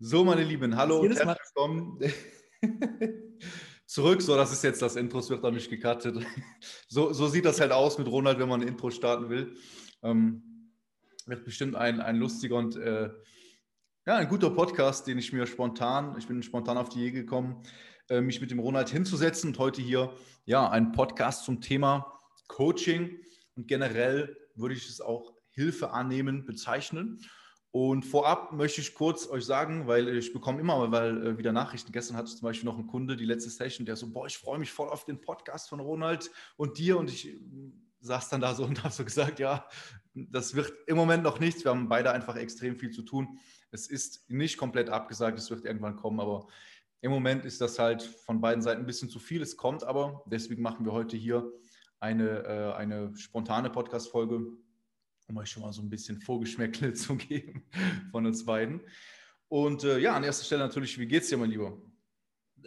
So, meine Lieben, hallo und herzlich willkommen zurück. So, das ist jetzt das Intro, es wird auch nicht gecuttet. So, so sieht das halt aus mit Ronald, wenn man ein Intro starten will. Ähm, wird bestimmt ein, ein lustiger und äh, ja, ein guter Podcast, den ich mir spontan, ich bin spontan auf die Idee gekommen, äh, mich mit dem Ronald hinzusetzen und heute hier ja ein Podcast zum Thema Coaching und generell würde ich es auch Hilfe annehmen bezeichnen. Und vorab möchte ich kurz euch sagen, weil ich bekomme immer weil, äh, wieder Nachrichten. Gestern hatte ich zum Beispiel noch einen Kunde, die letzte Session, der so, boah, ich freue mich voll auf den Podcast von Ronald und dir. Und ich äh, saß dann da so und habe so gesagt, ja, das wird im Moment noch nichts. Wir haben beide einfach extrem viel zu tun. Es ist nicht komplett abgesagt, es wird irgendwann kommen, aber im Moment ist das halt von beiden Seiten ein bisschen zu viel. Es kommt aber, deswegen machen wir heute hier eine, äh, eine spontane Podcast-Folge um euch schon mal so ein bisschen Vorgeschmäckle zu geben von uns beiden. Und äh, ja, an erster Stelle natürlich, wie geht's dir, mein Lieber?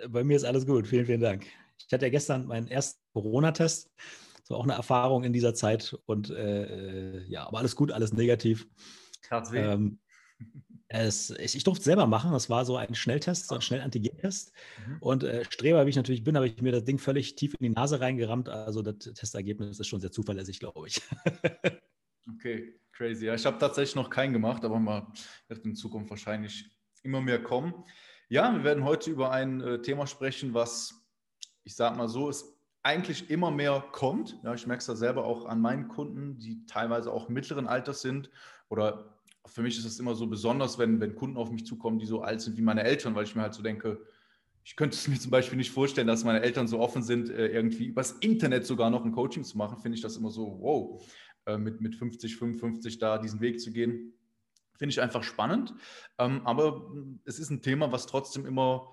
Bei mir ist alles gut, vielen, vielen Dank. Ich hatte ja gestern meinen ersten Corona-Test. Das war auch eine Erfahrung in dieser Zeit. Und äh, äh ja, aber alles gut, alles negativ. Tat's ähm, es, ich, ich, durfte es selber machen. Das war so ein Schnelltest, so ein Schnellantigen-Test. Mhm. Und äh, Streber, wie ich natürlich bin, habe ich mir das Ding völlig tief in die Nase reingerammt. Also das Testergebnis ist schon sehr zuverlässig, glaube ich. Okay, crazy. Ja, ich habe tatsächlich noch keinen gemacht, aber man wird in Zukunft wahrscheinlich immer mehr kommen. Ja, wir werden heute über ein äh, Thema sprechen, was, ich sage mal so, es eigentlich immer mehr kommt. Ja, ich merke es da selber auch an meinen Kunden, die teilweise auch mittleren Alters sind. Oder für mich ist es immer so besonders, wenn, wenn Kunden auf mich zukommen, die so alt sind wie meine Eltern, weil ich mir halt so denke, ich könnte es mir zum Beispiel nicht vorstellen, dass meine Eltern so offen sind, äh, irgendwie übers Internet sogar noch ein Coaching zu machen. Finde ich das immer so, wow. Äh, mit, mit 50, 55 da diesen Weg zu gehen. Finde ich einfach spannend. Ähm, aber es ist ein Thema, was trotzdem immer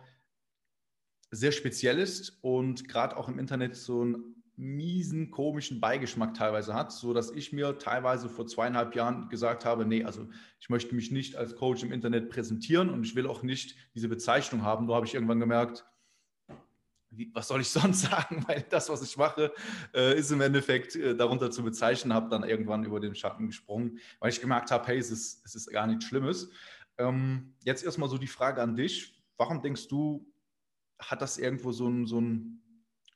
sehr speziell ist und gerade auch im Internet so einen miesen, komischen Beigeschmack teilweise hat, so dass ich mir teilweise vor zweieinhalb Jahren gesagt habe, nee, also ich möchte mich nicht als Coach im Internet präsentieren und ich will auch nicht diese Bezeichnung haben. Nur habe ich irgendwann gemerkt, was soll ich sonst sagen? Weil das, was ich mache, äh, ist im Endeffekt äh, darunter zu bezeichnen, habe dann irgendwann über den Schatten gesprungen, weil ich gemerkt habe, hey, es ist, es ist gar nichts Schlimmes. Ähm, jetzt erstmal so die Frage an dich. Warum denkst du, hat das irgendwo so ein, so ein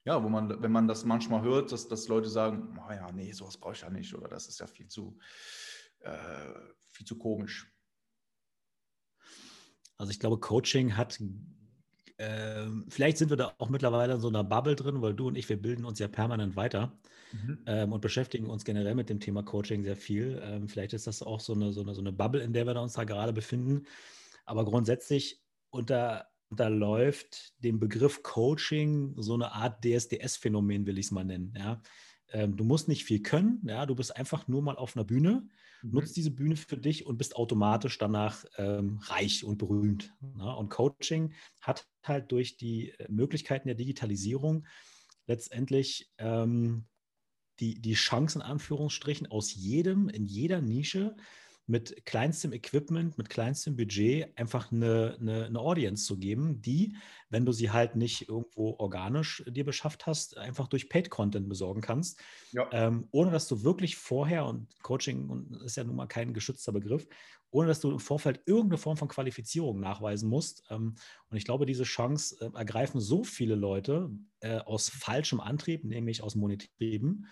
ja, wo man, wenn man das manchmal hört, dass, dass Leute sagen, oh ja, nee, sowas brauche ich ja nicht oder das ist ja viel zu, äh, viel zu komisch. Also ich glaube, Coaching hat ähm, vielleicht sind wir da auch mittlerweile in so einer Bubble drin, weil du und ich, wir bilden uns ja permanent weiter mhm. ähm, und beschäftigen uns generell mit dem Thema Coaching sehr viel. Ähm, vielleicht ist das auch so eine, so, eine, so eine Bubble, in der wir uns da gerade befinden. Aber grundsätzlich unter, unterläuft dem Begriff Coaching so eine Art DSDS-Phänomen, will ich es mal nennen. Ja? Ähm, du musst nicht viel können, ja? du bist einfach nur mal auf einer Bühne mhm. nutzt diese Bühne für dich und bist automatisch danach ähm, reich und berühmt. Ne? Und Coaching hat halt durch die äh, Möglichkeiten der Digitalisierung letztendlich ähm, die, die Chance in Anführungsstrichen aus jedem, in jeder Nische mit kleinstem Equipment, mit kleinstem Budget einfach eine, eine, eine, Audience zu geben, die, wenn du sie halt nicht irgendwo organisch dir beschafft hast, einfach durch Paid-Content besorgen kannst, ja. ähm, ohne dass du wirklich vorher, und Coaching ist ja nun mal kein geschützter Begriff, ohne dass du im Vorfeld irgendeine Form von Qualifizierung nachweisen musst. Ähm, und ich glaube, diese Chance äh, ergreifen so viele Leute äh, aus falschem Antrieb, nämlich aus Monetrieben,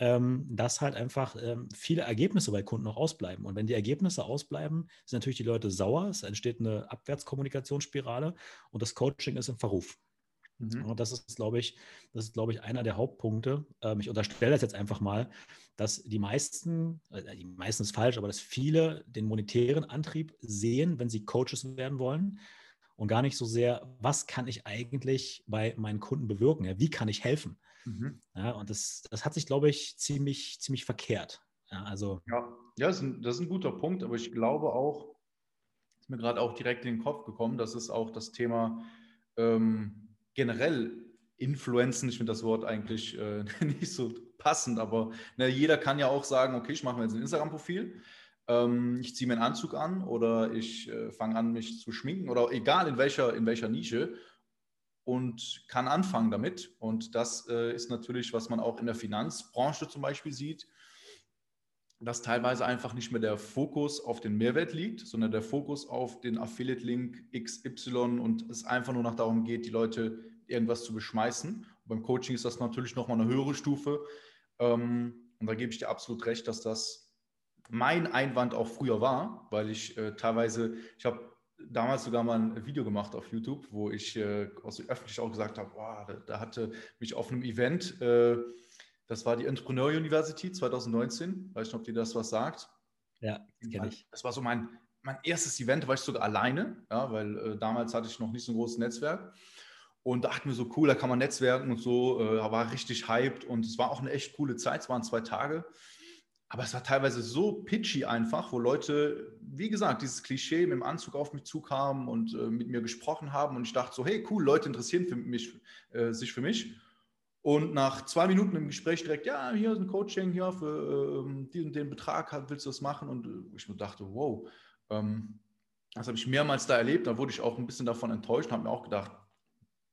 ähm, dass halt einfach ähm, viele Ergebnisse bei Kunden noch ausbleiben. Und wenn die Ergebnisse ausbleiben, sind natürlich die Leute sauer, es entsteht eine Abwärtskommunikationsspirale und das Coaching ist im Verruf. Mhm. Und das ist, glaube ich, das ist, glaube ich, einer der Hauptpunkte. Ähm, ich unterstelle das jetzt einfach mal, dass die meisten, äh, die meisten ist falsch, aber dass viele den monetären Antrieb sehen, wenn sie Coaches werden wollen und gar nicht so sehr, was kann ich eigentlich bei meinen Kunden bewirken? Ja, wie kann ich helfen? Mhm. Ja, und das, das hat sich, glaube ich, ziemlich, ziemlich verkehrt. Ja, also, ja, ja das, ist ein, das ist ein guter Punkt, aber ich glaube auch, ist mir gerade auch direkt in den Kopf gekommen, das ist auch das Thema ähm, generell Influenzen. Ich finde das Wort eigentlich äh, nicht so passend, aber ne, jeder kann ja auch sagen, okay, ich mache mir jetzt ein Instagram-Profil ähm, ich ziehe mir einen Anzug an oder ich äh, fange an, mich zu schminken oder egal in welcher, in welcher Nische und kann anfangen damit. Und das äh, ist natürlich, was man auch in der Finanzbranche zum Beispiel sieht. dass teilweise einfach nicht mehr der Fokus auf den Mehrwert liegt, sondern der Fokus auf den Affiliate-Link XY und es einfach nur noch darum geht, die Leute irgendwas zu beschmeißen. Und beim Coaching ist das natürlich nochmal eine höhere Stufe. Ähm, und da gebe ich dir absolut recht, dass das mein Einwand auch früher war, weil ich äh, teilweise, ich habe damals sogar mal ein Video gemacht auf YouTube, wo ich äh, also öffentlich auch gesagt habe, wow, da, da, hatte mich auf einem Event äh, das war die Entrepreneur University 2019. Weiß nicht, ob dir das was sagt. Ja, kenne ich. Das war so mein, mein erstes Event, war ich sogar alleine, ja, weil äh, damals hatte ich noch nicht so ein großes Netzwerk. Und dachte mir so, cool, da kann man netzwerken und so, äh, war richtig hyped und es war auch eine echt coole Zeit, es waren zwei Tage. Aber es war teilweise so pitchy einfach, wo Leute, wie gesagt, dieses Klischee mit dem Anzug auf mich zukamen und äh, mit mir gesprochen haben und ich dachte so, hey, cool, Leute interessieren für mich, äh, sich für mich. Und nach zwei Minuten im Gespräch direkt, ja, hier ist ein Coaching hier für ähm, diesen den Betrag, willst du das machen? Und äh, ich dachte, wow, ähm, das habe ich mehrmals da erlebt. Da wurde ich auch ein bisschen davon enttäuscht und habe mir auch gedacht,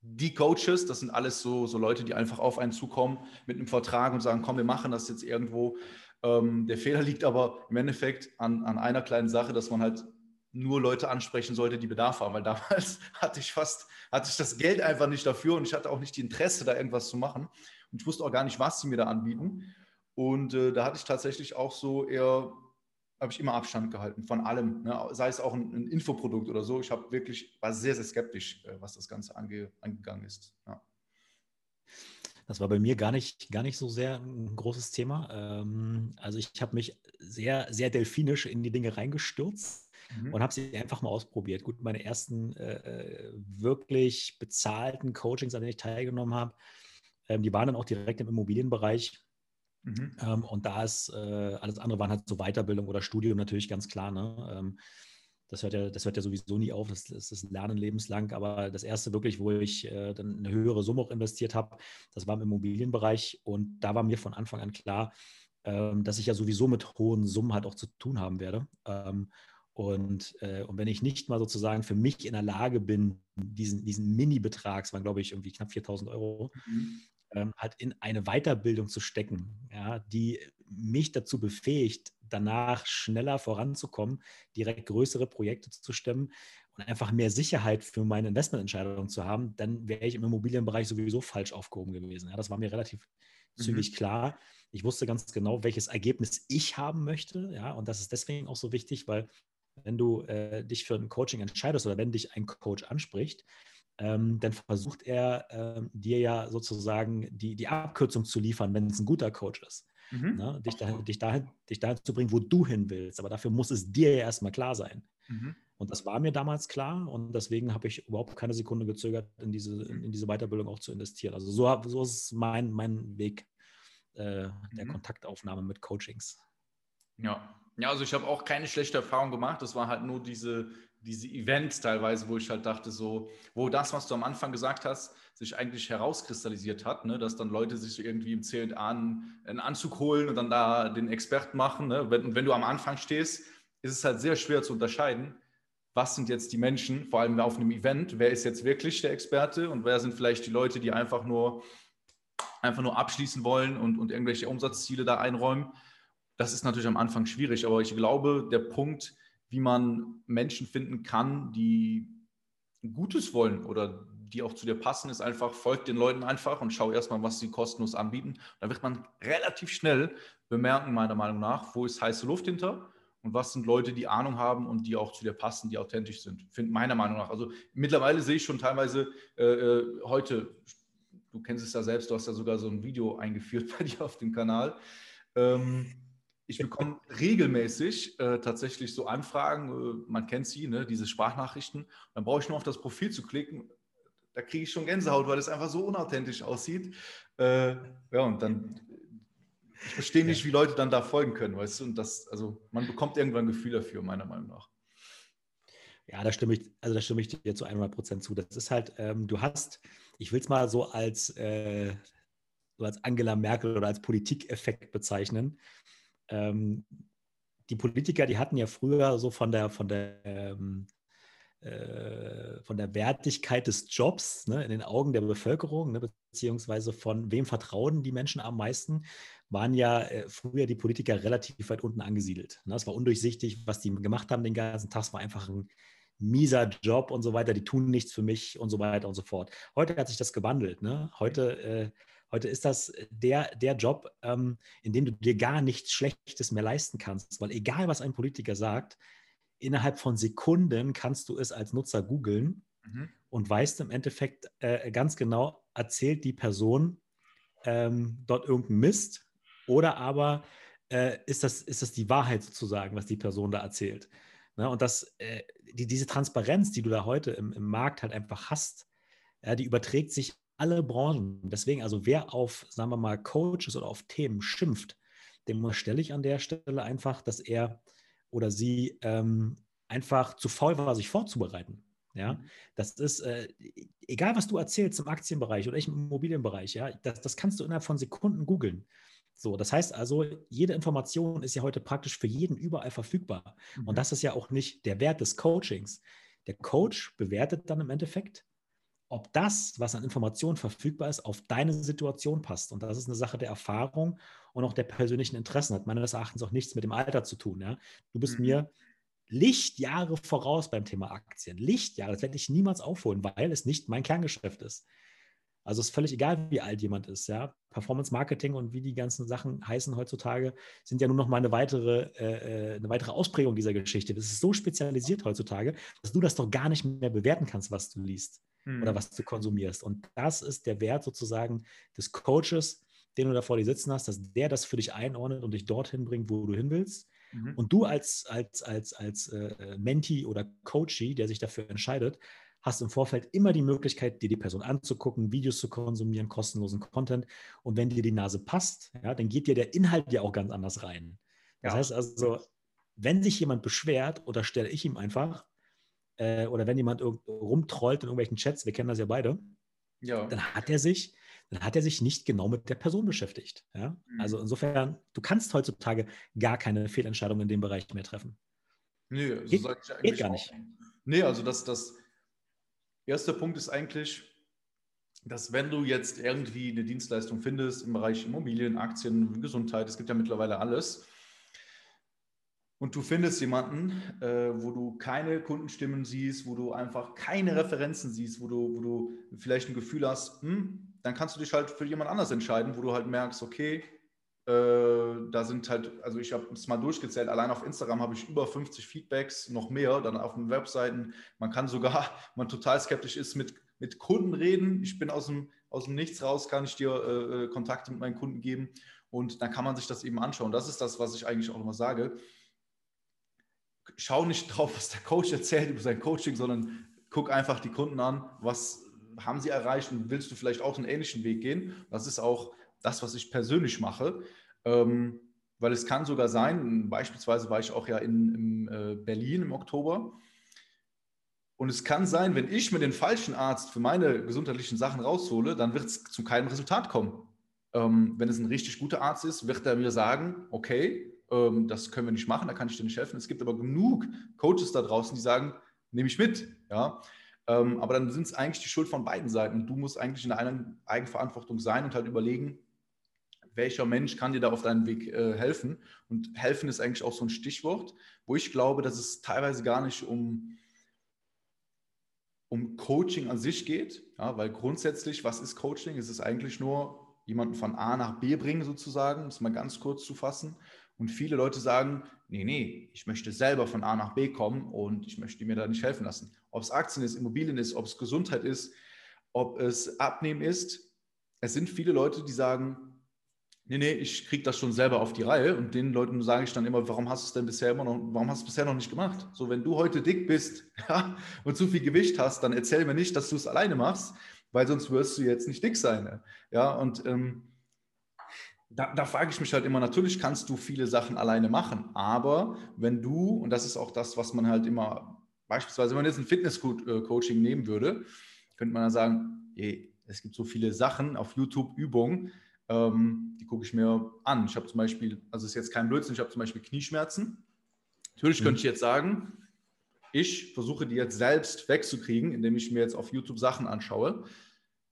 die Coaches, das sind alles so, so Leute, die einfach auf einen zukommen mit einem Vertrag und sagen, komm, wir machen das jetzt irgendwo. Ähm, der Fehler liegt aber im Endeffekt an, an einer kleinen Sache, dass man halt nur Leute ansprechen sollte, die Bedarf haben, weil damals hatte ich fast, hatte ich das Geld einfach nicht dafür und ich hatte auch nicht die Interesse, da irgendwas zu machen. Und ich wusste auch gar nicht, was sie mir da anbieten. Und äh, da hatte ich tatsächlich auch so eher, habe ich immer Abstand gehalten von allem, ne? sei es auch ein, ein, Infoprodukt oder so. Ich habe wirklich, war sehr, sehr skeptisch, äh, was das Ganze ange, angegangen ist. Ja. Das war bei mir gar nicht, gar nicht so sehr ein großes Thema. Ähm, also ich habe mich sehr, sehr delfinisch in die Dinge reingestürzt mhm. und habe sie einfach mal ausprobiert. Gut, meine ersten äh, äh, wirklich bezahlten Coachings, an denen ich teilgenommen habe, ähm, die waren dann auch direkt im Immobilienbereich. Mhm. Ähm, und da ist äh, alles andere waren halt so Weiterbildung oder Studium natürlich ganz klar. Ne? Das hört, ja, das hört ja sowieso nie auf, das, das ist Lernen lebenslang. Aber das erste wirklich, wo ich äh, dann eine höhere Summe auch investiert habe, das war im Immobilienbereich. Und da war mir von Anfang an klar, ähm, dass ich ja sowieso mit hohen Summen halt auch zu tun haben werde. Ähm, und, äh, und wenn ich nicht mal sozusagen für mich in der Lage bin, diesen, diesen Mini-Betrag, es waren glaube ich irgendwie knapp 4000 Euro, mhm. Ähm, halt in eine Weiterbildung zu stecken, ja, die mich dazu befähigt, danach schneller voranzukommen, direkt größere Projekte zu stemmen und einfach mehr Sicherheit für meine Investmententscheidungen zu haben, dann wäre ich im Immobilienbereich sowieso falsch aufgehoben gewesen. Ja, das war mir relativ mhm. zügig klar. Ich wusste ganz genau, welches Ergebnis ich haben möchte. Ja, und das ist deswegen auch so wichtig, weil wenn du äh, dich für ein Coaching entscheidest oder wenn dich ein Coach anspricht, ähm, dann versucht er ähm, dir ja sozusagen die, die Abkürzung zu liefern, wenn es ein guter Coach ist. Mhm. Ne? Dich, dahin, dich, dahin, dich dahin zu bringen, wo du hin willst. Aber dafür muss es dir ja erstmal klar sein. Mhm. Und das war mir damals klar und deswegen habe ich überhaupt keine Sekunde gezögert, in diese, in diese Weiterbildung auch zu investieren. Also so, so ist mein, mein Weg äh, der mhm. Kontaktaufnahme mit Coachings. Ja, ja, also ich habe auch keine schlechte Erfahrung gemacht. Das war halt nur diese, diese Events teilweise, wo ich halt dachte, so, wo das, was du am Anfang gesagt hast, sich eigentlich herauskristallisiert hat, ne? dass dann Leute sich irgendwie im CA einen Anzug holen und dann da den Experten machen. Ne? Wenn, wenn du am Anfang stehst, ist es halt sehr schwer zu unterscheiden, was sind jetzt die Menschen, vor allem auf einem Event, wer ist jetzt wirklich der Experte und wer sind vielleicht die Leute, die einfach nur, einfach nur abschließen wollen und, und irgendwelche Umsatzziele da einräumen. Das ist natürlich am Anfang schwierig, aber ich glaube, der Punkt, wie man Menschen finden kann, die Gutes wollen oder die auch zu dir passen, ist einfach, folgt den Leuten einfach und schau erstmal, was sie kostenlos anbieten. Da wird man relativ schnell bemerken, meiner Meinung nach, wo ist heiße Luft hinter und was sind Leute, die Ahnung haben und die auch zu dir passen, die authentisch sind. Find, meiner Meinung nach. Also mittlerweile sehe ich schon teilweise äh, äh heute, du kennst es ja selbst, du hast ja sogar so ein Video eingeführt bei dir auf dem Kanal. Ähm, ich bekomme regelmäßig äh, tatsächlich so Anfragen, äh, man kennt sie, ne, diese Sprachnachrichten. Dann brauche ich nur auf das Profil zu klicken. Da kriege ich schon Gänsehaut, weil es einfach so unauthentisch aussieht. Äh, ja, und dann, ich verstehe nicht, wie Leute dann da folgen können, weißt du? Und das, also man bekommt irgendwann ein Gefühl dafür, meiner Meinung nach. Ja, da stimme ich, also da stimme ich dir zu 100 Prozent zu. Das ist halt, ähm, du hast, ich will es mal so als, äh, so als Angela Merkel oder als Politikeffekt bezeichnen ähm, die Politiker, die hatten ja früher so von der, von der, ähm, äh, von der Wertigkeit des Jobs ne, in den Augen der Bevölkerung, ne, beziehungsweise von wem vertrauen die Menschen am meisten, waren ja äh, früher die Politiker relativ weit unten angesiedelt. Ne? Es war undurchsichtig, was die gemacht haben den ganzen Tag. Es war einfach ein mieser Job und so weiter. Die tun nichts für mich und so weiter und so fort. Heute hat sich das gewandelt. Ne? Heute, äh, heute ist das der, der Job, ähm, in dem du dir gar nichts Schlechtes mehr leisten kannst. Weil egal, was ein Politiker sagt, innerhalb von Sekunden kannst du es als Nutzer googeln mhm. und weißt im Endeffekt äh, ganz genau, erzählt die Person ähm, dort irgendeinen Mist oder aber äh, ist, das, ist das die Wahrheit sozusagen, was die Person da erzählt. Ne? Und das, äh, die, diese Transparenz, die du da heute im, im Markt halt einfach hast, ja, die überträgt sich alle Branchen. Deswegen, also wer auf, sagen wir mal, Coaches oder auf Themen schimpft, dem stelle ich an der Stelle einfach, dass er oder sie ähm, einfach zu faul war, sich vorzubereiten. Ja, mhm. das ist, äh, egal was du erzählst im Aktienbereich oder im Immobilienbereich, ja, das, das kannst du innerhalb von Sekunden googeln. So, das heißt also, jede Information ist ja heute praktisch für jeden überall verfügbar. Mhm. Und das ist ja auch nicht der Wert des Coachings. Der Coach bewertet dann im Endeffekt, ob das, was an Informationen verfügbar ist, auf deine Situation passt. Und das ist eine Sache der Erfahrung und auch der persönlichen Interessen. Hat meines Erachtens auch nichts mit dem Alter zu tun. Ja? Du bist mhm. mir Lichtjahre voraus beim Thema Aktien. Lichtjahre, das werde ich niemals aufholen, weil es nicht mein Kerngeschäft ist. Also es ist völlig egal, wie alt jemand ist. Ja? Performance Marketing und wie die ganzen Sachen heißen heutzutage, sind ja nur noch mal eine weitere, äh, äh, eine weitere Ausprägung dieser Geschichte. Das ist so spezialisiert heutzutage, dass du das doch gar nicht mehr bewerten kannst, was du liest hm. oder was du konsumierst. Und das ist der Wert sozusagen des Coaches, den du da vor dir sitzen hast, dass der das für dich einordnet und dich dorthin bringt, wo du hin willst. Mhm. Und du als, als, als, als äh, Mentee oder Coachee, der sich dafür entscheidet, hast im Vorfeld immer die Möglichkeit, dir die Person anzugucken, Videos zu konsumieren, kostenlosen Content. Und wenn dir die Nase passt, ja, dann geht dir der Inhalt ja auch ganz anders rein. Das ja. heißt also, wenn sich jemand beschwert, oder stelle ich ihm einfach, äh, oder wenn jemand rumtrollt in irgendwelchen Chats, wir kennen das ja beide, ja. dann hat er sich, dann hat er sich nicht genau mit der Person beschäftigt. Ja? Mhm. Also insofern, du kannst heutzutage gar keine Fehlentscheidung in dem Bereich mehr treffen. Nee, so geht, sage ich eigentlich geht gar nicht. Nee, also das, das erster Punkt ist eigentlich, dass wenn du jetzt irgendwie eine Dienstleistung findest im Bereich Immobilien, Aktien, Gesundheit, es gibt ja mittlerweile alles, und du findest jemanden, äh, wo du keine Kundenstimmen siehst, wo du einfach keine Referenzen siehst, wo du, wo du vielleicht ein Gefühl hast, hm, dann kannst du dich halt für jemand anders entscheiden, wo du halt merkst, okay, äh, da sind halt, also ich habe es mal durchgezählt, allein auf Instagram habe ich über 50 Feedbacks, noch mehr, dann auf den Webseiten. Man kann sogar, wenn man total skeptisch ist, mit, mit Kunden reden. Ich bin aus dem, aus dem Nichts raus, kann ich dir äh, äh Kontakte mit meinen Kunden geben und dann kann man sich das eben anschauen. Das ist das, was ich eigentlich auch immer sage schau nicht drauf, was der Coach erzählt über sein Coaching, sondern guck einfach die Kunden an, was haben sie erreicht und willst du vielleicht auch einen ähnlichen Weg gehen. Das ist auch das, was ich persönlich mache. Ähm, weil es kann sogar sein, beispielsweise war ich auch ja in, in äh, Berlin im Oktober. Und es kann sein, wenn ich mir den falschen Arzt für meine gesundheitlichen Sachen raushole, dann wird es zu keinem Resultat kommen. Ähm, wenn es ein richtig guter Arzt ist, wird er mir sagen, okay, ähm, das können wir nicht machen, da kann ich dir nicht helfen. Es gibt aber genug Coaches da draußen, die sagen, nehme ich mit. Ja? Ähm, aber dann sind es eigentlich die Schuld von beiden Seiten. Du musst eigentlich in einer Eigenverantwortung sein und halt überlegen, welcher Mensch kann dir da auf deinem Weg äh, helfen. Und helfen ist eigentlich auch so ein Stichwort, wo ich glaube, dass es teilweise gar nicht um, um Coaching an sich geht, ja, weil grundsätzlich, was ist Coaching? Es ist eigentlich nur jemanden von A nach B bringen sozusagen, um es mal ganz kurz zu fassen. Und viele Leute sagen, nee, nee, ich möchte selber von A nach B kommen und ich möchte mir da nicht helfen lassen. Ob es Aktien ist, Immobilien ist, ob es Gesundheit ist, ob es Abnehmen ist. Es sind viele Leute, die sagen, nee, nee, ich kriege das schon selber auf die Reihe. Und den Leuten sage ich dann immer, warum hast du es denn bisher immer noch, warum hast du es bisher noch nicht gemacht? So, wenn du heute dick bist ja, und zu viel Gewicht hast, dann erzähl mir nicht, dass du es alleine machst, weil sonst wirst du jetzt nicht dick sein. Ja, und ähm, da, da frage ich mich halt immer, natürlich kannst du viele Sachen alleine machen, aber wenn du, und das ist auch das, was man halt immer, beispielsweise, wenn man jetzt ein Fitness-Coaching nehmen würde, könnte man dann sagen, hey, es gibt so viele Sachen auf YouTube, Übungen, ähm, die gucke ich mir an. Ich habe zum Beispiel, also es ist jetzt kein Blödsinn, ich habe zum Beispiel Knieschmerzen. Natürlich mhm. könnte ich jetzt sagen, ich versuche die jetzt selbst wegzukriegen, indem ich mir jetzt auf YouTube Sachen anschaue.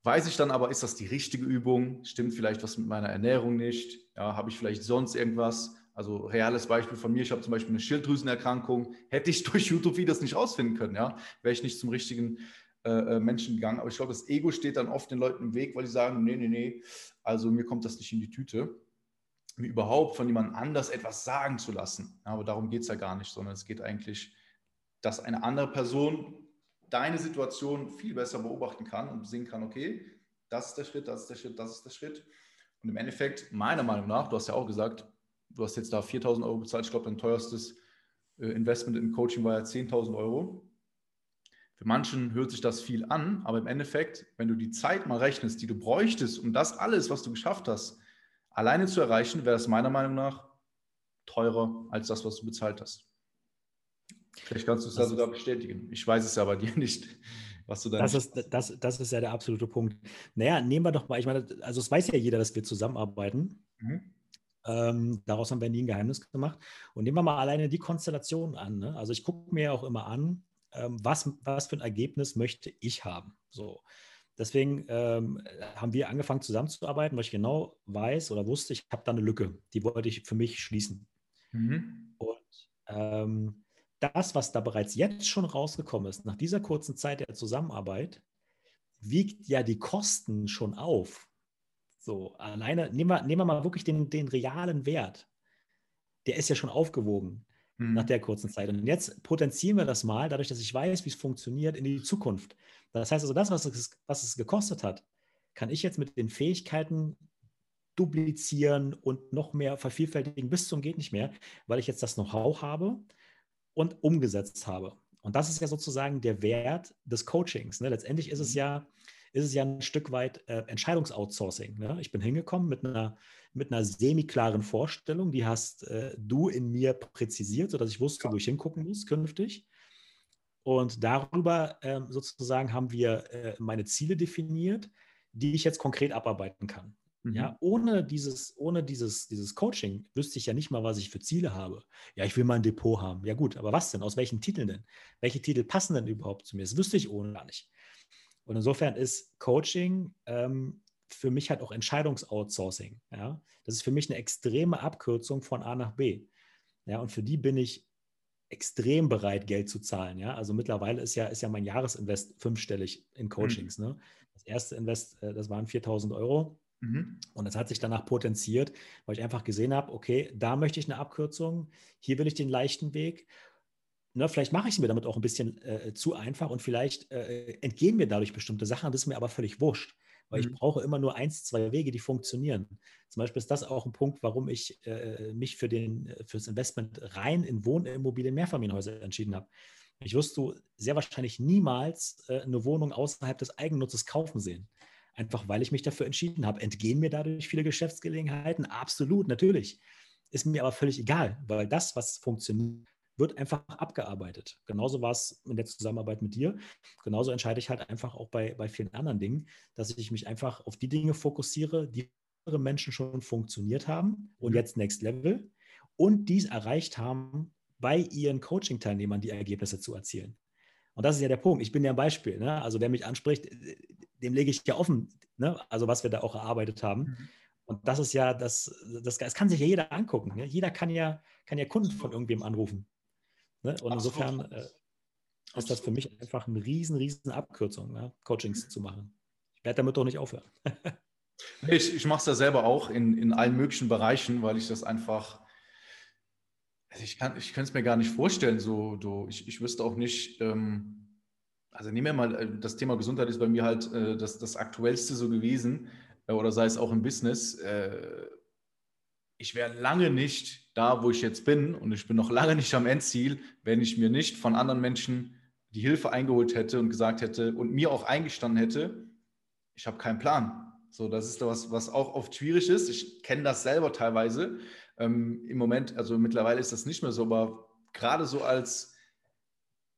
Weiß ich dann aber, ist das die richtige Übung? Stimmt vielleicht was mit meiner Ernährung nicht? Ja, habe ich vielleicht sonst irgendwas? Also reales Beispiel von mir, ich habe zum Beispiel eine Schilddrüsenerkrankung, hätte ich durch YouTube-Videos nicht rausfinden können, ja, wäre ich nicht zum richtigen äh, äh, Menschen gegangen. Aber ich glaube, das Ego steht dann oft den Leuten im Weg, weil die sagen, nee, nee, nee, also mir kommt das nicht in die Tüte. Mir überhaupt von jemand anders etwas sagen zu lassen. Ja, aber darum geht es ja gar nicht, sondern es geht eigentlich, dass eine andere Person deine Situation viel besser beobachten kann und sehen kann, okay, das ist der Schritt, das ist der Schritt, das ist der Schritt. Und im Endeffekt, meiner Meinung nach, du hast ja auch gesagt, du hast jetzt da 4.000 Euro bezahlt. Ich glaube, dein teuerstes äh, Investment im Coaching war ja 10.000 Euro. Für manchen hört sich das viel an, aber im Endeffekt, wenn du die Zeit mal rechnest, die du bräuchtest, um das alles, was du geschafft hast, alleine zu erreichen, wäre es meiner Meinung nach teurer als das, was du bezahlt hast. Vielleicht kannst du es da sogar bestätigen. Ich weiß es ja bei dir nicht, was du da das ist, das, das ist ja der absolute Punkt. Naja, nehmen wir doch mal, ich meine, also es weiß ja jeder, dass wir zusammenarbeiten. Mhm. Ähm, daraus haben wir nie ein Geheimnis gemacht. Und nehmen wir mal alleine die Konstellation an. Ne? Also ich gucke mir auch immer an, ähm, was, was für ein Ergebnis möchte ich haben. So. Deswegen ähm, haben wir angefangen zusammenzuarbeiten, weil ich genau weiß oder wusste, ich habe da eine Lücke, die wollte ich für mich schließen. Mhm. Und ähm, das, was da bereits jetzt schon rausgekommen ist, nach dieser kurzen Zeit der Zusammenarbeit, wiegt ja die Kosten schon auf. So, alleine, nehmen wir, nehmen wir mal wirklich den, den realen Wert. Der ist ja schon aufgewogen mhm. nach der kurzen Zeit. Und jetzt potenzieren wir das mal, dadurch, dass ich weiß, wie es funktioniert, in die Zukunft. Das heißt also, das, was es, was es gekostet hat, kann ich jetzt mit den Fähigkeiten duplizieren und noch mehr vervielfältigen bis zum geht nicht mehr, weil ich jetzt das Know-how habe und umgesetzt habe. Und das ist ja sozusagen der Wert des Coachings. Ne? Letztendlich ist es mhm. ja ist es ja ein Stück weit äh, Entscheidungsoutsourcing. Ne? Ich bin hingekommen mit einer, mit einer semi-klaren Vorstellung, die hast äh, du in mir präzisiert, sodass ich wusste, wo ich hingucken muss künftig. Und darüber äh, sozusagen haben wir äh, meine Ziele definiert, die ich jetzt konkret abarbeiten kann. Mhm. Ja, ohne dieses, ohne dieses, dieses Coaching wüsste ich ja nicht mal, was ich für Ziele habe. Ja, ich will mal ein Depot haben. Ja, gut, aber was denn? Aus welchen Titeln denn? Welche Titel passen denn überhaupt zu mir? Das wüsste ich ohne gar nicht. Und insofern ist Coaching ähm, für mich halt auch Entscheidungsoutsourcing. Ja? Das ist für mich eine extreme Abkürzung von A nach B. Ja, und für die bin ich extrem bereit, Geld zu zahlen. Ja? Also mittlerweile ist ja, ist ja mein Jahresinvest fünfstellig in Coachings. Mhm. Ne? Das erste Invest, äh, das waren 4000 Euro. Mhm. Und das hat sich danach potenziert, weil ich einfach gesehen habe, okay, da möchte ich eine Abkürzung, hier will ich den leichten Weg ne, vielleicht mache ich es mir damit auch ein bisschen äh, zu einfach und vielleicht äh, entgehen mir dadurch bestimmte Sachen. Das ist mir aber völlig wurscht, weil mhm. ich brauche immer nur eins, zwei Wege, die funktionieren. Zum Beispiel ist das auch ein Punkt, warum ich äh, mich für, den, für das Investment rein in Wohnimmobilien Mehrfamilienhäuser entschieden habe. Ich wirst du sehr wahrscheinlich niemals äh, eine Wohnung außerhalb des Eigennutzes kaufen sehen. Einfach weil ich mich dafür entschieden habe. Entgehen mir dadurch viele Geschäftsgelegenheiten? Absolut, natürlich. Ist mir aber völlig egal, weil das, was funktioniert, wird einfach abgearbeitet. Genauso war es in der Zusammenarbeit mit dir. Genauso entscheide ich halt einfach auch bei, bei vielen anderen Dingen, dass ich mich einfach auf die Dinge fokussiere, die andere Menschen schon funktioniert haben und jetzt Next Level und dies erreicht haben, bei ihren Coaching-Teilnehmern die Ergebnisse zu erzielen. Und das ist ja der Punkt. Ich bin ja ein Beispiel. Ne? Also wer mich anspricht, dem lege ich ja offen, ne? also was wir da auch erarbeitet haben. Mhm. Und das ist ja, das, das, das kann sich ja jeder angucken. Ne? Jeder kann ja, kann ja Kunden von irgendwem anrufen. Ne? Und insofern äh, ist das für mich einfach eine riesen, riesen Abkürzung, ne? Coachings zu machen. Ich werde damit doch nicht aufhören. ich ich mache es ja selber auch in, in allen möglichen Bereichen, weil ich das einfach, also ich, kann, ich könnte es mir gar nicht vorstellen, so, so ich, ich wüsste auch nicht, ähm, also nehmen wir mal, äh, das Thema Gesundheit ist bei mir halt äh, das, das Aktuellste so gewesen, äh, oder sei es auch im Business. Äh, ich wäre lange nicht da, wo ich jetzt bin und ich bin noch lange nicht am Endziel, wenn ich mir nicht von anderen Menschen die Hilfe eingeholt hätte und gesagt hätte und mir auch eingestanden hätte, ich habe keinen Plan. So, das ist was, was auch oft schwierig ist. Ich kenne das selber teilweise. Ähm, Im Moment, also mittlerweile ist das nicht mehr so, aber gerade so als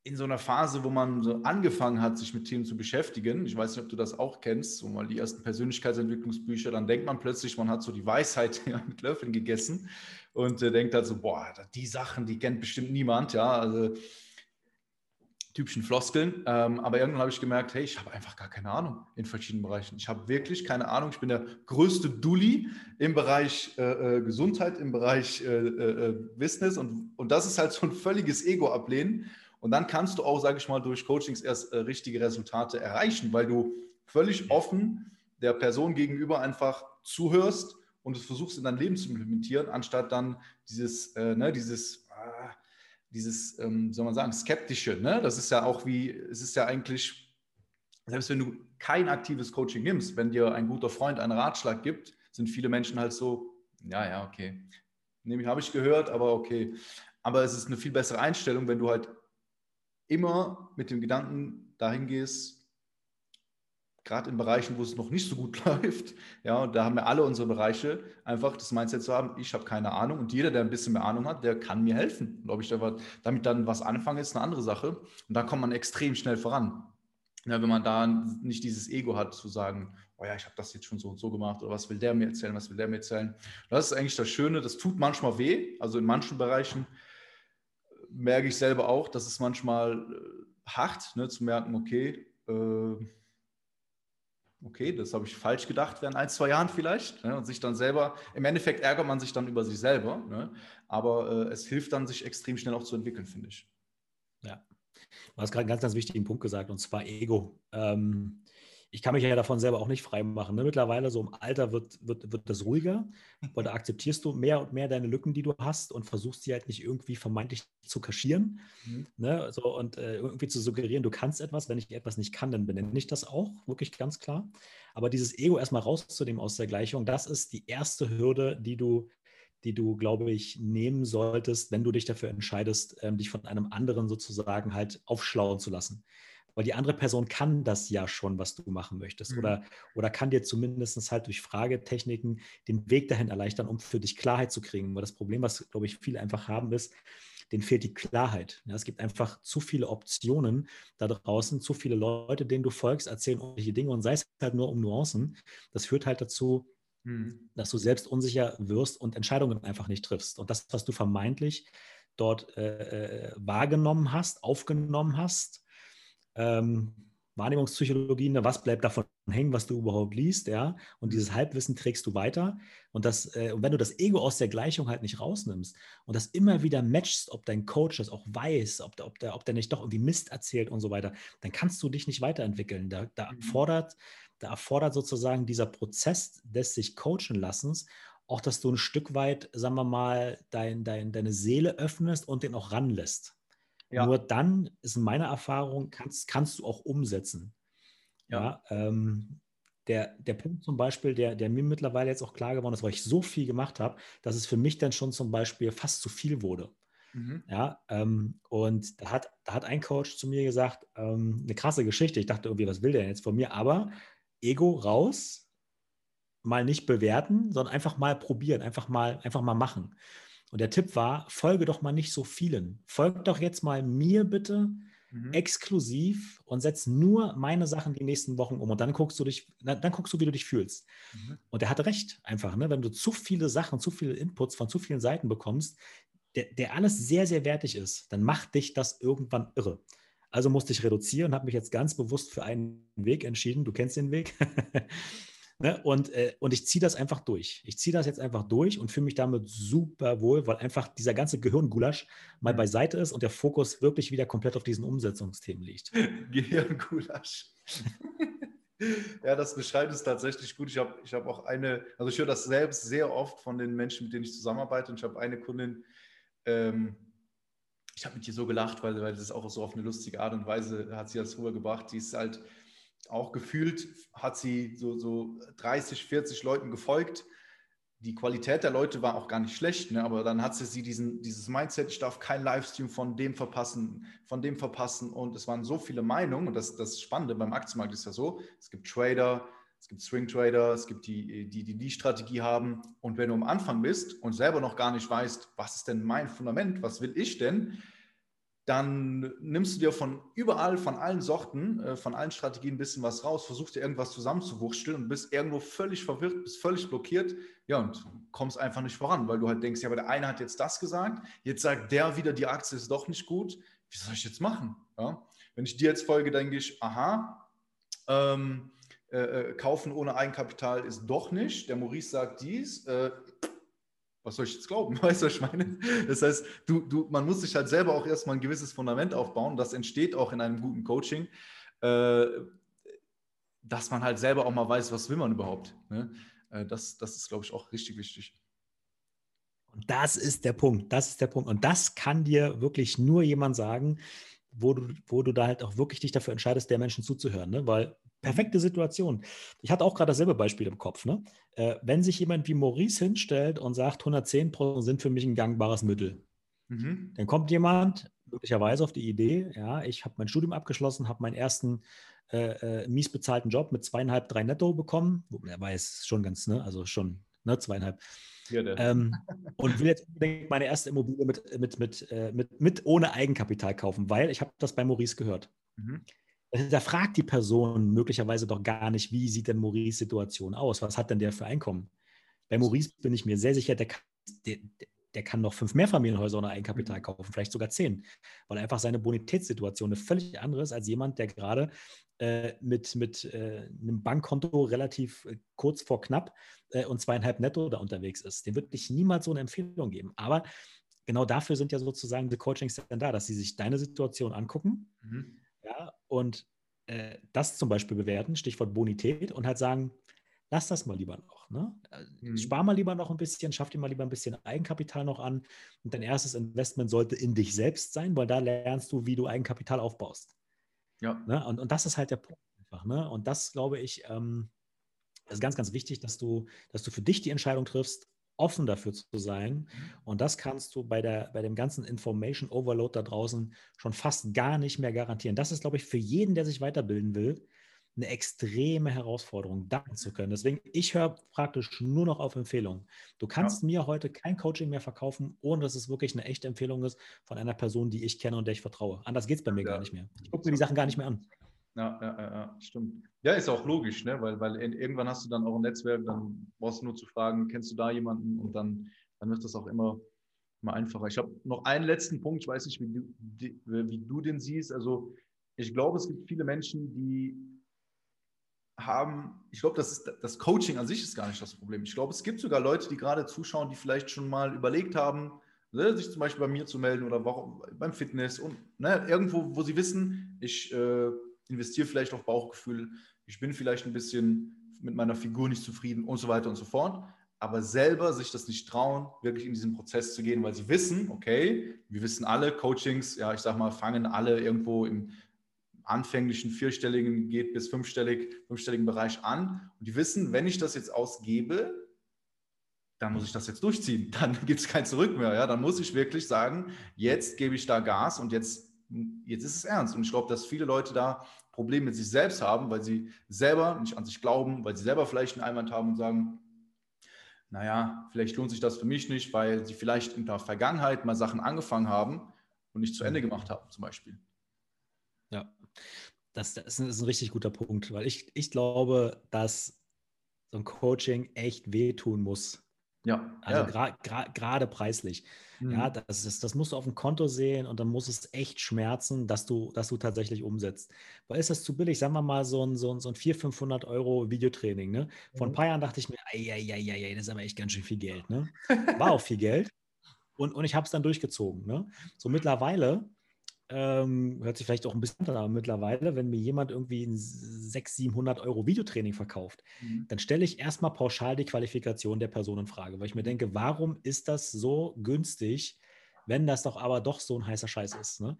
in so einer Phase, wo man so angefangen hat, sich mit Themen zu beschäftigen, ich weiß nicht, ob du das auch kennst, so mal die ersten Persönlichkeitsentwicklungsbücher, dann denkt man plötzlich, man hat so die Weisheit mit Löffeln gegessen und äh, denkt halt so, boah, die Sachen, die kennt bestimmt niemand, ja, also typischen Floskeln. Ähm, aber irgendwann habe ich gemerkt, hey, ich habe einfach gar keine Ahnung in verschiedenen Bereichen. Ich habe wirklich keine Ahnung. Ich bin der größte Dulli im Bereich äh, äh Gesundheit, im Bereich äh, äh, äh, Business. Und, und das ist halt so ein völliges Ego-Ablehnen. Und dann kannst du auch, sage ich mal, durch Coachings erst äh, richtige Resultate erreichen, weil du völlig offen der Person gegenüber einfach zuhörst und es versuchst in dein Leben zu implementieren, anstatt dann dieses, ne, dieses dieses, ähm, soll man sagen, skeptische, ne? das ist ja auch wie, es ist ja eigentlich, selbst wenn du kein aktives Coaching nimmst, wenn dir ein guter Freund einen Ratschlag gibt, sind viele Menschen halt so, ja, ja, okay, nämlich habe ich gehört, aber okay. Aber es ist eine viel bessere Einstellung, wenn du halt immer mit dem Gedanken dahin gehst, gerade in Bereichen, wo es noch nicht so gut läuft, ja, und da haben wir alle unsere Bereiche, einfach das Mindset zu haben, ich habe keine Ahnung und jeder, der ein bisschen mehr Ahnung hat, der kann mir helfen. Glaube ich, damit dann was anfangen, ist eine andere Sache. Und da kommt man extrem schnell voran. Ja, wenn man da nicht dieses Ego hat, zu sagen, oh ja, ich habe das jetzt schon so und so gemacht oder was will der mir erzählen, was will der mir erzählen. Das ist eigentlich das Schöne, das tut manchmal weh, also in manchen Bereichen merke ich selber auch, dass es manchmal äh, hart, ne, zu merken, okay, äh, okay, das habe ich falsch gedacht während ein, zwei Jahren vielleicht. Ne, und sich dann selber, im Endeffekt ärgert man sich dann über sich selber, ne, aber äh, es hilft dann, sich extrem schnell auch zu entwickeln, finde ich. Ja, du hast gerade einen ganz, ganz wichtigen Punkt gesagt, und zwar Ego. Ähm, ich kann mich ja davon selber auch nicht frei machen. Ne? Mittlerweile, so im Alter, wird, wird, wird das ruhiger, weil da akzeptierst du mehr und mehr deine Lücken, die du hast und versuchst sie halt nicht irgendwie vermeintlich zu kaschieren mhm. ne? so, und äh, irgendwie zu suggerieren, du kannst etwas. Wenn ich etwas nicht kann, dann benenne ich das auch, wirklich ganz klar. Aber dieses Ego erstmal rauszunehmen aus der Gleichung, das ist die erste Hürde, die du die du, glaube ich, nehmen solltest, wenn du dich dafür entscheidest, ähm, dich von einem anderen sozusagen halt aufschlauen zu lassen weil die andere Person kann das ja schon, was du machen möchtest. Mhm. Oder, oder kann dir zumindest halt durch Fragetechniken den Weg dahin erleichtern, um für dich Klarheit zu kriegen. Weil das Problem, was, glaube ich, viele einfach haben, ist, denen fehlt die Klarheit. Ja, es gibt einfach zu viele Optionen da draußen, zu viele Leute, denen du folgst, erzählen irgendwelche Dinge und sei es halt nur um Nuancen. Das führt halt dazu, mhm. dass du selbst unsicher wirst und Entscheidungen einfach nicht triffst. Und das, was du vermeintlich dort äh, äh wahrgenommen hast, aufgenommen hast, ähm, Wahrnehmungspsychologie, ne, was bleibt davon hängen, was du überhaupt liest, ja, und dieses Halbwissen trägst du weiter. Und das, äh, und wenn du das Ego aus der Gleichung halt nicht rausnimmst und das immer wieder matchst, ob dein Coach das auch weiß, ob der, ob der, ob der nicht doch irgendwie Mist erzählt und so weiter, dann kannst du dich nicht weiterentwickeln. Da, da mhm. erfordert, da erfordert sozusagen dieser Prozess des sich coachen lassens auch, dass du ein Stück weit, sagen wir mal, dein, dein, deine Seele öffnest und den auch ranlässt. Ja. Nur dann ist in meiner Erfahrung, kannst, kannst du auch umsetzen. Ja. ja ähm, der, der Punkt zum Beispiel, der, der mir mittlerweile jetzt auch klar geworden ist, weil ich so viel gemacht habe, dass es für mich dann schon zum Beispiel fast zu viel wurde. Mhm. Ja, ähm, und da hat, da hat ein Coach zu mir gesagt, ähm, eine krasse Geschichte. Ich dachte irgendwie, was will der jetzt von mir? Aber Ego raus, mal nicht bewerten, sondern einfach mal probieren, einfach mal, einfach mal machen. Und der Tipp war, folge doch mal nicht so vielen. Folg doch jetzt mal mir bitte mhm. exklusiv und setz nur meine Sachen die nächsten Wochen um. Und dann guckst du dich, dann, dann guckst du, wie du dich fühlst. Mhm. Und er hatte recht, einfach, ne? wenn du zu viele Sachen, zu viele Inputs von zu vielen Seiten bekommst, der, der alles sehr, sehr wertig ist, dann macht dich das irgendwann irre. Also musste ich reduzieren und habe mich jetzt ganz bewusst für einen Weg entschieden. Du kennst den Weg. Ne? Und, äh, und ich ziehe das einfach durch. Ich ziehe das jetzt einfach durch und fühle mich damit super wohl, weil einfach dieser ganze Gehirngulasch mal beiseite ist und der Fokus wirklich wieder komplett auf diesen Umsetzungsthemen liegt. Gehirngulasch. ja, das beschreibt es tatsächlich gut. Ich habe ich hab auch eine, also ich höre das selbst sehr oft von den Menschen, mit denen ich zusammenarbeite. Und ich habe eine Kundin, ähm, ich habe mit ihr so gelacht, weil, weil das auch so auf eine lustige Art und Weise hat sie das rübergebracht. Die ist halt auch gefühlt hat sie so, so 30, 40 Leuten gefolgt. Die Qualität der Leute war auch gar nicht schlecht, ne? aber dann hat sie, diesen, dieses Mindset, ich darf keinen Livestream von dem verpassen, von dem verpassen und es waren so viele Meinungen und das, das Spannende beim Aktienmarkt ist ja so, es gibt Trader, es gibt Swing Trader, es gibt die, die, die die Strategie haben und wenn du am Anfang bist und selber noch gar nicht weißt, was ist denn mein Fundament, was will ich denn, dann nimmst du dir von überall, von allen Sorten, äh, von allen Strategien ein bisschen was raus, versuchst dir irgendwas zusammenzuwursteln und bist irgendwo völlig verwirrt, bist völlig blockiert, ja, und kommst einfach nicht voran, weil du halt denkst, ja, aber der eine hat jetzt das gesagt, jetzt sagt der wieder, die Aktie ist doch nicht gut, wie soll ich jetzt machen? Ja? wenn ich dir jetzt folge, denke ich, aha, ähm, äh, äh, kaufen ohne Eigenkapital ist doch nicht. Der Maurice sagt dies. Äh, was soll ich jetzt glauben? Weißt du, was ich meine? Das heißt, du, du, man muss sich halt selber auch erstmal ein gewisses Fundament aufbauen. Das entsteht auch in einem guten Coaching, äh, dass man halt selber auch mal weiß, was will man überhaupt. Ne? Äh, das, das ist, glaube ich, auch richtig wichtig. Und das ist der Punkt. Das ist der Punkt. Und das kann dir wirklich nur jemand sagen, wo du, wo du da halt auch wirklich dich dafür entscheidest, der Menschen zuzuhören. Ne? Weil perfekte Situation. Ich hatte auch gerade dasselbe Beispiel im Kopf. Ne? Äh, wenn sich jemand wie Maurice hinstellt und sagt, 110 Prozent sind für mich ein gangbares Mittel, mhm. dann kommt jemand möglicherweise auf die Idee, ja, ich habe mein Studium abgeschlossen, habe meinen ersten äh, äh, mies bezahlten Job mit zweieinhalb, drei netto bekommen. Er weiß schon ganz, ne, also schon ne, zweieinhalb. Ja, ähm, und will jetzt unbedingt meine erste Immobilie mit, mit, mit, äh, mit, mit ohne Eigenkapital kaufen, weil ich habe das bei Maurice gehört. Mhm. Da fragt die Person möglicherweise doch gar nicht, wie sieht denn Maurice Situation aus? Was hat denn der für Einkommen? Bei Maurice bin ich mir sehr sicher, der kann, der, der kann noch fünf Mehrfamilienhäuser ohne Eigenkapital mhm. kaufen, vielleicht sogar zehn, weil einfach seine Bonitätssituation eine völlig andere ist als jemand, der gerade äh, mit, mit äh, einem Bankkonto relativ äh, kurz vor knapp äh, und zweieinhalb netto da unterwegs ist. Dem würde ich niemals so eine Empfehlung geben. Aber genau dafür sind ja sozusagen die Coachings dann da, dass sie sich deine Situation angucken mhm. Und äh, das zum Beispiel bewerten, Stichwort Bonität, und halt sagen, lass das mal lieber noch. Ne? Äh, mhm. Spar mal lieber noch ein bisschen, schaff dir mal lieber ein bisschen Eigenkapital noch an. Und dein erstes Investment sollte in dich selbst sein, weil da lernst du, wie du Eigenkapital aufbaust. Ja. Ne? Und, und das ist halt der Punkt einfach. Ne? Und das, glaube ich, ähm, ist ganz, ganz wichtig, dass du, dass du für dich die Entscheidung triffst, offen dafür zu sein. Mhm. Und das kannst du bei, der, bei dem ganzen Information Overload da draußen schon fast gar nicht mehr garantieren. Das ist, glaube ich, für jeden, der sich weiterbilden will, eine extreme Herausforderung, danken zu können. Deswegen, ich höre praktisch nur noch auf Empfehlungen. Du kannst ja. mir heute kein Coaching mehr verkaufen, ohne dass es wirklich eine echte Empfehlung ist von einer Person, die ich kenne und der ich vertraue. Anders geht es bei mir ja. gar nicht mehr. Ich gucke mir die Sachen gar nicht mehr an. Ja, ja, ja, stimmt. Ja, ist auch logisch, ne? weil, weil irgendwann hast du dann auch ein Netzwerk, dann brauchst du nur zu fragen, kennst du da jemanden und dann, dann wird das auch immer, immer einfacher. Ich habe noch einen letzten Punkt, ich weiß nicht, wie du, wie du den siehst. Also ich glaube, es gibt viele Menschen, die haben, ich glaube, das, das Coaching an sich ist gar nicht das Problem. Ich glaube, es gibt sogar Leute, die gerade zuschauen, die vielleicht schon mal überlegt haben, ne, sich zum Beispiel bei mir zu melden oder beim Fitness und ne, irgendwo, wo sie wissen, ich äh, investiere vielleicht auf Bauchgefühl, ich bin vielleicht ein bisschen mit meiner Figur nicht zufrieden und so weiter und so fort, aber selber sich das nicht trauen, wirklich in diesen Prozess zu gehen, weil sie wissen, okay, wir wissen alle, Coachings, ja, ich sag mal, fangen alle irgendwo im anfänglichen vierstelligen geht bis fünfstellig, fünfstelligen Bereich an und die wissen, wenn ich das jetzt ausgebe, dann muss ich das jetzt durchziehen. Dann gibt es kein Zurück mehr. Ja? Dann muss ich wirklich sagen, jetzt gebe ich da Gas und jetzt, jetzt ist es ernst. Und ich glaube, dass viele Leute da Probleme mit sich selbst haben, weil sie selber nicht an sich glauben, weil sie selber vielleicht einen Einwand haben und sagen, naja, vielleicht lohnt sich das für mich nicht, weil sie vielleicht in der Vergangenheit mal Sachen angefangen haben und nicht zu Ende gemacht haben, zum Beispiel. Ja, das, das ist ein richtig guter Punkt, weil ich, ich glaube, dass so ein Coaching echt wehtun muss. Ja. Also ja. gerade gra preislich. Mhm. Ja, das, ist, das musst du auf dem Konto sehen und dann muss es echt schmerzen, dass du, dass du tatsächlich umsetzt. Weil ist das zu billig? Sagen wir mal so ein, so ein, so ein 400, 500 Euro Videotraining. Ne? Vor mhm. ein paar Jahren dachte ich mir, ei, das ist aber echt ganz schön viel Geld. Ne? War auch viel Geld. Und, und ich habe es dann durchgezogen. Ne? So mittlerweile ähm, hört sich vielleicht auch ein bisschen an, aber mittlerweile, wenn mir jemand irgendwie ein 600, 700 Euro Videotraining verkauft, mhm. dann stelle ich erstmal pauschal die Qualifikation der Person in Frage, weil ich mir denke, warum ist das so günstig, wenn das doch aber doch so ein heißer Scheiß ist? Ne?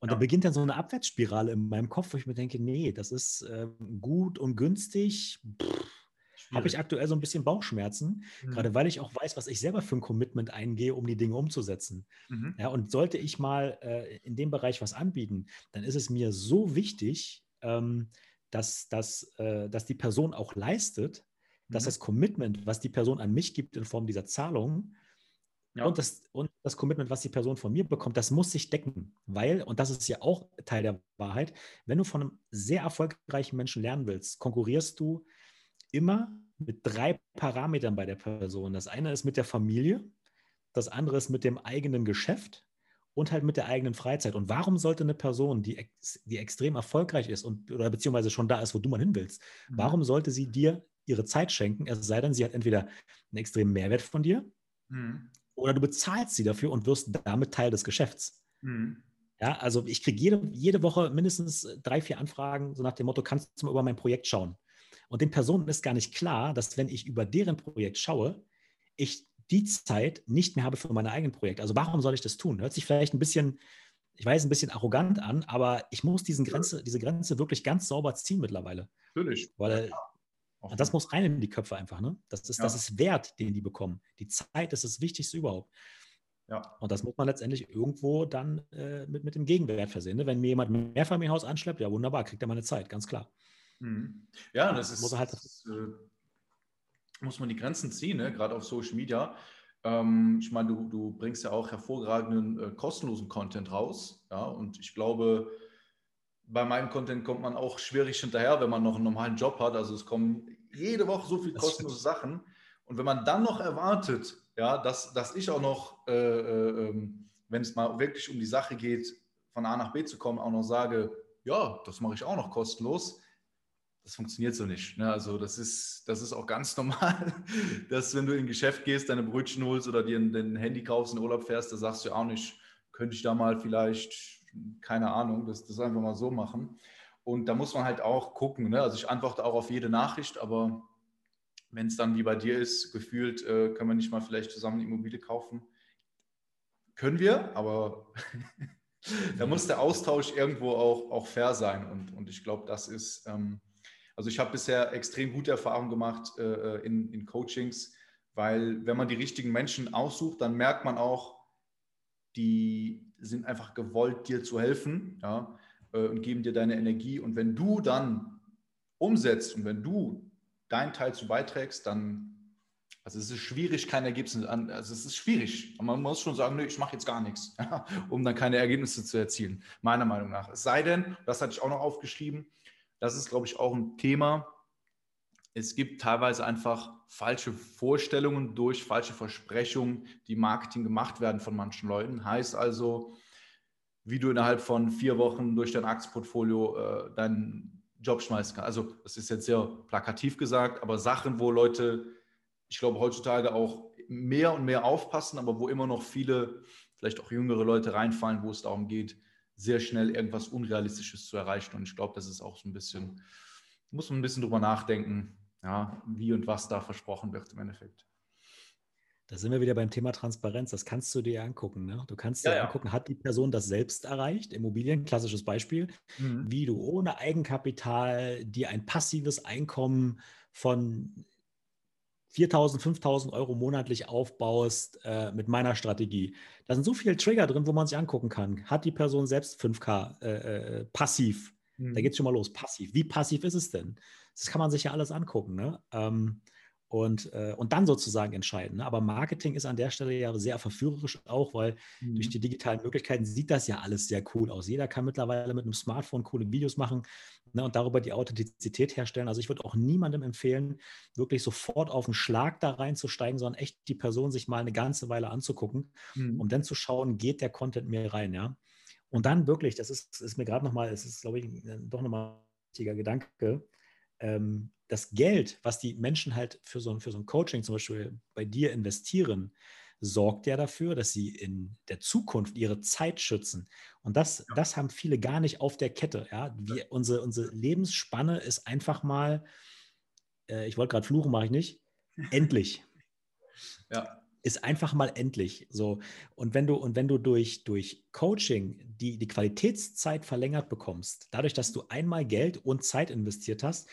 Und ja. da beginnt dann so eine Abwärtsspirale in meinem Kopf, wo ich mir denke, nee, das ist äh, gut und günstig. Pff, habe ich aktuell so ein bisschen Bauchschmerzen, mhm. gerade weil ich auch weiß, was ich selber für ein Commitment eingehe, um die Dinge umzusetzen. Mhm. Ja, und sollte ich mal äh, in dem Bereich was anbieten, dann ist es mir so wichtig, ähm, dass, dass, äh, dass die Person auch leistet, mhm. dass das Commitment, was die Person an mich gibt in Form dieser Zahlung, ja. Und, das, und das Commitment, was die Person von mir bekommt, das muss sich decken. Weil, und das ist ja auch Teil der Wahrheit, wenn du von einem sehr erfolgreichen Menschen lernen willst, konkurrierst du immer mit drei Parametern bei der Person. Das eine ist mit der Familie, das andere ist mit dem eigenen Geschäft und halt mit der eigenen Freizeit. Und warum sollte eine Person, die, die extrem erfolgreich ist und oder beziehungsweise schon da ist, wo du mal hin willst, mhm. warum sollte sie dir ihre Zeit schenken, es sei denn, sie hat entweder einen extremen Mehrwert von dir mhm. oder du bezahlst sie dafür und wirst damit Teil des Geschäfts. Mhm. Ja, also ich kriege jede, jede Woche mindestens drei, vier Anfragen, so nach dem Motto, kannst du mal über mein Projekt schauen? Und den Personen ist gar nicht klar, dass wenn ich über deren Projekt schaue, ich die Zeit nicht mehr habe für meine eigenen Projekte. Also warum soll ich das tun? Hört sich vielleicht ein bisschen, ich weiß, ein bisschen arrogant an, aber ich muss diesen Grenze, diese Grenze wirklich ganz sauber ziehen mittlerweile. Natürlich. Weil ja, das muss rein in die Köpfe einfach. Ne? Das, ist, ja. das ist Wert, den die bekommen. Die Zeit ist das Wichtigste überhaupt. Ja. Und das muss man letztendlich irgendwo dann äh, mit, mit dem Gegenwert versehen. Ne? Wenn mir jemand ein Mehrfamilienhaus anschleppt, ja wunderbar, kriegt er meine Zeit, ganz klar. Mhm. Ja, das ist, muss, halt das, äh, muss man die Grenzen ziehen, ne? gerade auf Social Media. Ähm, ich meine, du, du bringst ja auch hervorragenden äh, kostenlosen Content raus. Ja? Und ich glaube, bei meinem Content kommt man auch schwierig hinterher, wenn man noch einen normalen Job hat. Also es kommen jede Woche so viele kostenlose Sachen. Und wenn man dann noch erwartet, ja, dass, dass ich auch noch, äh, äh, ähm, wenn es mal wirklich um die Sache geht, von A nach B zu kommen, auch noch sage, ja, das mache ich auch noch kostenlos, das funktioniert so nicht. Ne? Also das ist, das ist auch ganz normal, dass wenn du in ein Geschäft gehst, deine Brötchen holst oder dir ein, Handy kaufst, in Urlaub fährst, da sagst du auch nicht, könnte ich da mal vielleicht, keine Ahnung, das, das einfach mal so machen. Und da muss man halt auch gucken. Ne? Also ich antworte auch auf jede Nachricht, aber wenn es dann wie bei dir ist, gefühlt, äh, können wir nicht mal vielleicht zusammen eine Immobilie kaufen. Können wir, aber da muss der Austausch irgendwo auch, auch fair sein. Und, und ich glaube, das ist, ähm, also ich habe bisher extrem gute Erfahrungen gemacht äh, äh, in, in Coachings, weil wenn man die richtigen Menschen aussucht, dann merkt man auch, die sind einfach gewollt, dir zu helfen ja, äh, und geben dir deine Energie. Und wenn du dann umsetzt und wenn du deinen Teil zu beiträgst, dann, also es ist schwierig, keine Ergebnisse an, also es ist schwierig. Man muss schon sagen, nö, ich mache jetzt gar nichts, um dann keine Ergebnisse zu erzielen, meiner Meinung nach. Es sei denn, das hatte ich auch noch aufgeschrieben, das ist, glaube ich, auch ein Thema. Es gibt teilweise einfach falsche Vorstellungen durch falsche Versprechungen, die Marketing gemacht werden von manchen Leuten. Heißt also, wie du innerhalb von vier Wochen durch dein Aktienportfolio äh, dein Job schmeißen kann. Also das ist jetzt sehr plakativ gesagt, aber Sachen, wo Leute, ich glaube, heutzutage auch mehr und mehr aufpassen, aber wo immer noch viele, vielleicht auch jüngere Leute reinfallen, wo es darum geht, sehr schnell irgendwas Unrealistisches zu erreichen. Und ich glaube, das ist auch so ein bisschen, muss man ein bisschen drüber nachdenken, ja, wie und was da versprochen wird im Endeffekt. Da sind wir wieder beim Thema Transparenz. Das kannst du dir angucken. Ne? Du kannst dir ja, angucken, hat die Person das selbst erreicht? Immobilien, klassisches Beispiel. Mhm. Wie du ohne Eigenkapital dir ein passives Einkommen von 4.000, 5.000 Euro monatlich aufbaust äh, mit meiner Strategie. Da sind so viele Trigger drin, wo man sich angucken kann. Hat die Person selbst 5K äh, äh, passiv? Mhm. Da geht es schon mal los. Passiv. Wie passiv ist es denn? Das kann man sich ja alles angucken. Ne? Ähm, und, äh, und dann sozusagen entscheiden. Ne? Aber Marketing ist an der Stelle ja sehr verführerisch auch, weil mhm. durch die digitalen Möglichkeiten sieht das ja alles sehr cool aus. Jeder kann mittlerweile mit einem Smartphone coole Videos machen ne, und darüber die Authentizität herstellen. Also ich würde auch niemandem empfehlen, wirklich sofort auf den Schlag da reinzusteigen, sondern echt die Person sich mal eine ganze Weile anzugucken, mhm. um dann zu schauen, geht der Content mir rein, ja. Und dann wirklich, das ist, ist mir gerade nochmal, es ist, glaube ich, doch nochmal ein wichtiger Gedanke, ähm, das Geld, was die Menschen halt für so, für so ein Coaching zum Beispiel bei dir investieren, sorgt ja dafür, dass sie in der Zukunft ihre Zeit schützen. Und das, ja. das haben viele gar nicht auf der Kette. Ja? Wir, unsere, unsere Lebensspanne ist einfach mal, äh, ich wollte gerade fluchen, mache ich nicht, endlich. Ja. Ist einfach mal endlich. So. Und wenn du, und wenn du durch, durch Coaching die, die Qualitätszeit verlängert bekommst, dadurch, dass du einmal Geld und Zeit investiert hast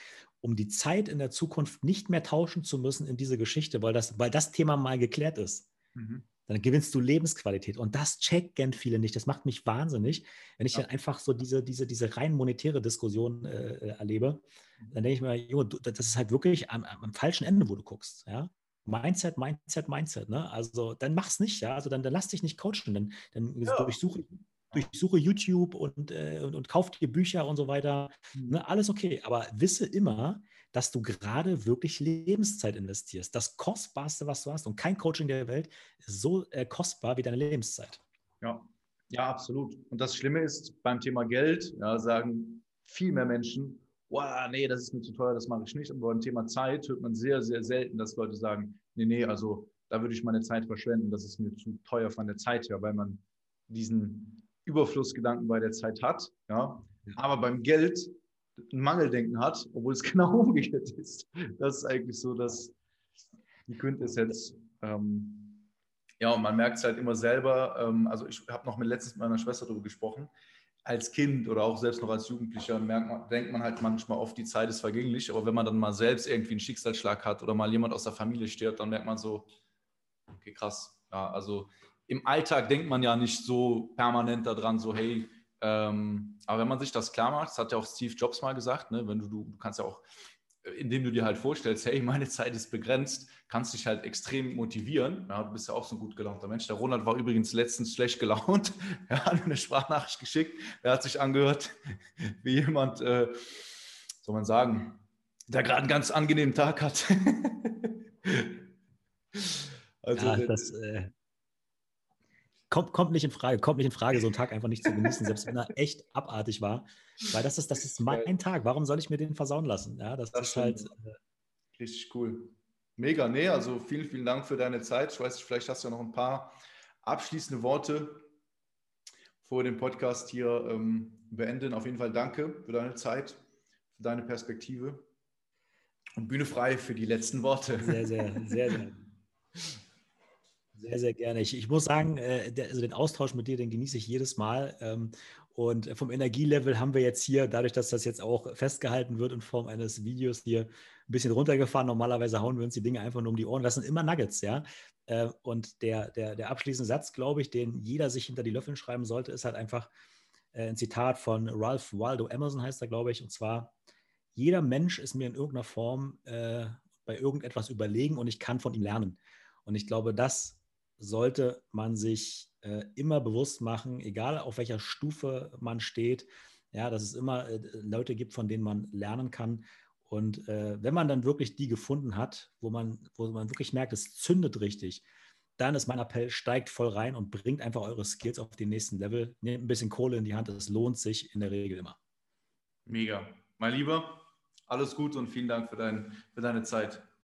um die Zeit in der Zukunft nicht mehr tauschen zu müssen in diese Geschichte, weil das, weil das Thema mal geklärt ist. Mhm. Dann gewinnst du Lebensqualität. Und das checken viele nicht. Das macht mich wahnsinnig, wenn ich ja. dann einfach so diese, diese, diese rein monetäre Diskussion äh, erlebe. Mhm. Dann denke ich mir, jo, das ist halt wirklich am, am falschen Ende, wo du guckst. Ja? Mindset, Mindset, Mindset. Ne? Also dann mach's nicht, ja. Also dann, dann lass dich nicht coachen. Dann, dann ja. durchsuche, durchsuche YouTube und, äh, und, und kauf dir Bücher und so weiter. Mhm. Ne, alles okay, aber wisse immer, dass du gerade wirklich Lebenszeit investierst. Das Kostbarste, was du hast. Und kein Coaching der Welt ist so äh, kostbar wie deine Lebenszeit. Ja, Ja, absolut. Und das Schlimme ist, beim Thema Geld ja, sagen viel mehr Menschen, wow, nee, das ist mir zu teuer, das mache ich nicht. Und beim Thema Zeit hört man sehr, sehr selten, dass Leute sagen, nee, nee, also da würde ich meine Zeit verschwenden, das ist mir zu teuer von der Zeit her, weil man diesen Überflussgedanken bei der Zeit hat. Ja. Aber beim Geld ein Mangeldenken hat, obwohl es genau umgekehrt ist. Das ist eigentlich so, dass die Quintessenz. Ähm, ja, und man merkt es halt immer selber. Ähm, also ich habe noch mit letztens mit meiner Schwester darüber gesprochen. Als Kind oder auch selbst noch als Jugendlicher merkt man, denkt man halt manchmal oft, die Zeit ist vergänglich. Aber wenn man dann mal selbst irgendwie einen Schicksalsschlag hat oder mal jemand aus der Familie stirbt, dann merkt man so, okay, krass. Ja, also im Alltag denkt man ja nicht so permanent daran, so hey, ähm, aber wenn man sich das klar macht, das hat ja auch Steve Jobs mal gesagt, ne, wenn du, du, du kannst ja auch, äh, indem du dir halt vorstellst, hey, meine Zeit ist begrenzt, kannst dich halt extrem motivieren. Ja, du bist ja auch so ein gut gelaunter Mensch. Der Ronald war übrigens letztens schlecht gelaunt. Er hat eine Sprachnachricht geschickt. Er hat sich angehört, wie jemand, äh, soll man sagen, der gerade einen ganz angenehmen Tag hat. also, ja, das, äh, kommt, kommt nicht in Frage, kommt nicht in Frage, so einen Tag einfach nicht zu genießen, selbst wenn er echt abartig war. Weil das ist, das ist mein Tag. Warum soll ich mir den versauen lassen? Ja, das, das ist halt. Äh, Richtig cool. Mega, nee, also vielen, vielen Dank für deine Zeit. Ich weiß nicht, vielleicht hast du ja noch ein paar abschließende Worte vor dem Podcast hier ähm, beenden. Auf jeden Fall danke für deine Zeit, für deine Perspektive und Bühne frei für die letzten Worte. Sehr, sehr, sehr, sehr. Sehr, sehr gerne. Ich, ich muss sagen, äh, der, also den Austausch mit dir, den genieße ich jedes Mal. Ähm, und vom Energielevel haben wir jetzt hier, dadurch, dass das jetzt auch festgehalten wird in Form eines Videos, hier ein bisschen runtergefahren. Normalerweise hauen wir uns die Dinge einfach nur um die Ohren. Das sind immer Nuggets, ja. Äh, und der, der, der abschließende Satz, glaube ich, den jeder sich hinter die Löffel schreiben sollte, ist halt einfach äh, ein Zitat von Ralph Waldo Emerson, heißt er, glaube ich. Und zwar: Jeder Mensch ist mir in irgendeiner Form äh, bei irgendetwas überlegen und ich kann von ihm lernen. Und ich glaube, das sollte man sich äh, immer bewusst machen, egal auf welcher Stufe man steht, ja, dass es immer äh, Leute gibt, von denen man lernen kann. Und äh, wenn man dann wirklich die gefunden hat, wo man, wo man wirklich merkt, es zündet richtig, dann ist mein Appell, steigt voll rein und bringt einfach eure Skills auf den nächsten Level. Nehmt ein bisschen Kohle in die Hand, es lohnt sich in der Regel immer. Mega. Mein Lieber, alles gut und vielen Dank für, dein, für deine Zeit.